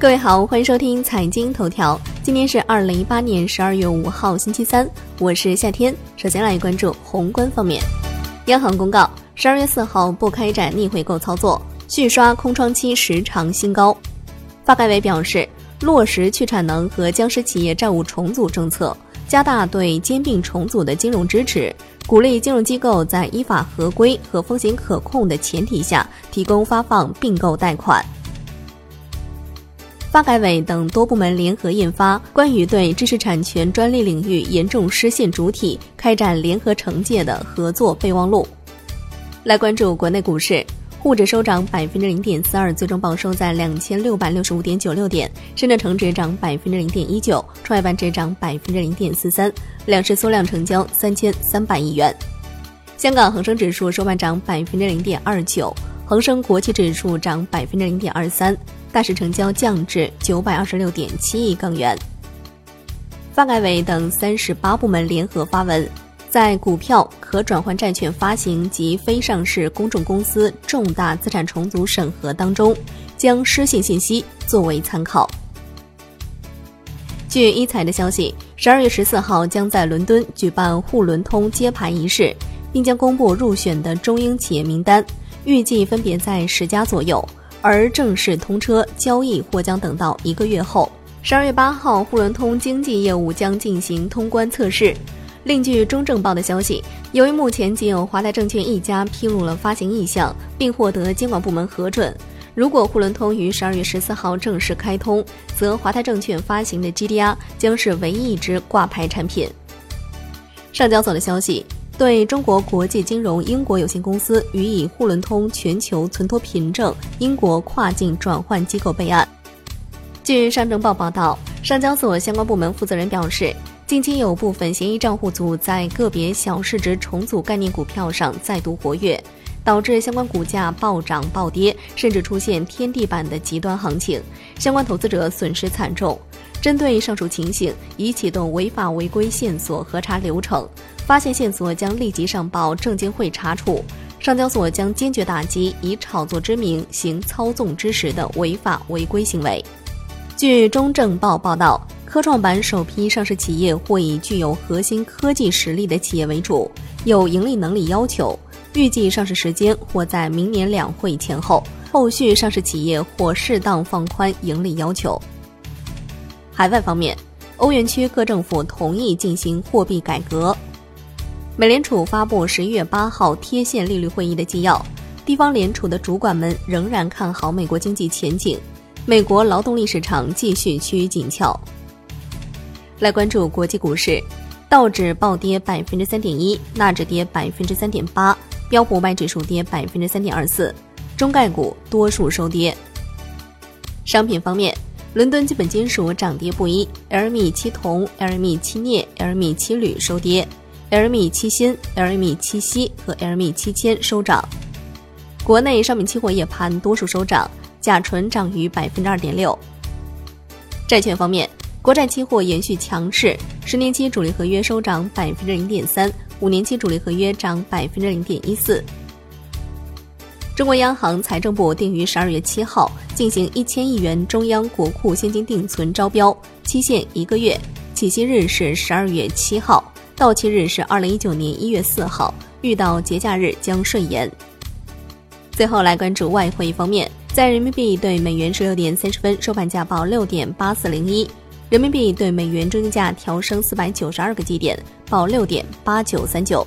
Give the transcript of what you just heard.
各位好，欢迎收听财经头条。今天是二零一八年十二月五号，星期三，我是夏天。首先来关注宏观方面，央行公告，十二月四号不开展逆回购操作，续刷空窗期时长新高。发改委表示，落实去产能和僵尸企业债务重组政策，加大对兼并重组的金融支持，鼓励金融机构在依法合规和风险可控的前提下，提供发放并购贷款。发改委等多部门联合印发《关于对知识产权专利领域严重失信主体开展联合惩戒的合作备忘录。来关注国内股市，沪指收涨百分之零点四二，最终报收在两千六百六十五点九六点；深圳成指涨百分之零点一九，创业板指涨百分之零点四三，两市缩量成交三千三百亿元。香港恒生指数收盘涨百分之零点二九，恒生国际指数涨百分之零点二三。大市成交降至九百二十六点七亿港元。发改委等三十八部门联合发文，在股票、可转换债券发行及非上市公众公司重大资产重组审核当中，将失信信息作为参考。据一财的消息，十二月十四号将在伦敦举办沪伦通揭牌仪式，并将公布入选的中英企业名单，预计分别在十家左右。而正式通车交易或将等到一个月后。十二月八号，沪伦通经济业务将进行通关测试。另据中证报的消息，由于目前仅有华泰证券一家披露了发行意向，并获得监管部门核准，如果沪伦通于十二月十四号正式开通，则华泰证券发行的 GDR 将是唯一一只挂牌产品。上交所的消息。对中国国际金融英国有限公司予以沪伦通全球存托凭证英国跨境转换机构备案。据上证报报道，上交所相关部门负责人表示，近期有部分嫌疑账户组在个别小市值重组概念股票上再度活跃，导致相关股价暴涨暴跌，甚至出现天地板的极端行情，相关投资者损失惨重。针对上述情形，已启动违法违规线索核查流程，发现线索将立即上报证监会查处。上交所将坚决打击以炒作之名行操纵之实的违法违规行为。据中证报报道，科创板首批上市企业或以具有核心科技实力的企业为主，有盈利能力要求，预计上市时间或在明年两会前后。后续上市企业或适当放宽盈利要求。海外方面，欧元区各政府同意进行货币改革。美联储发布十一月八号贴现利率会议的纪要，地方联储的主管们仍然看好美国经济前景，美国劳动力市场继续趋于紧俏。来关注国际股市，道指暴跌百分之三点一，纳指跌百分之三点八，标普五百指数跌百分之三点二四，中概股多数收跌。商品方面。伦敦基本金属涨跌不一，LME 七铜、LME 七镍、LME 七铝收跌，LME 七锌、LME 七锡和 LME 七铅收涨。国内商品期货夜盘多数收涨，甲醇涨逾百分之二点六。债券方面，国债期货延续强势，十年期主力合约收涨百分之零点三，五年期主力合约涨百分之零点一四。中国央行、财政部定于十二月七号进行一千亿元中央国库现金定存招标，期限一个月，起息日是十二月七号，到期日是二零一九年一月四号，遇到节假日将顺延。最后来关注外汇方面，在人民币对美元十六点三十分收盘价报六点八四零一，人民币对美元中间价调升四百九十二个基点，报六点八九三九。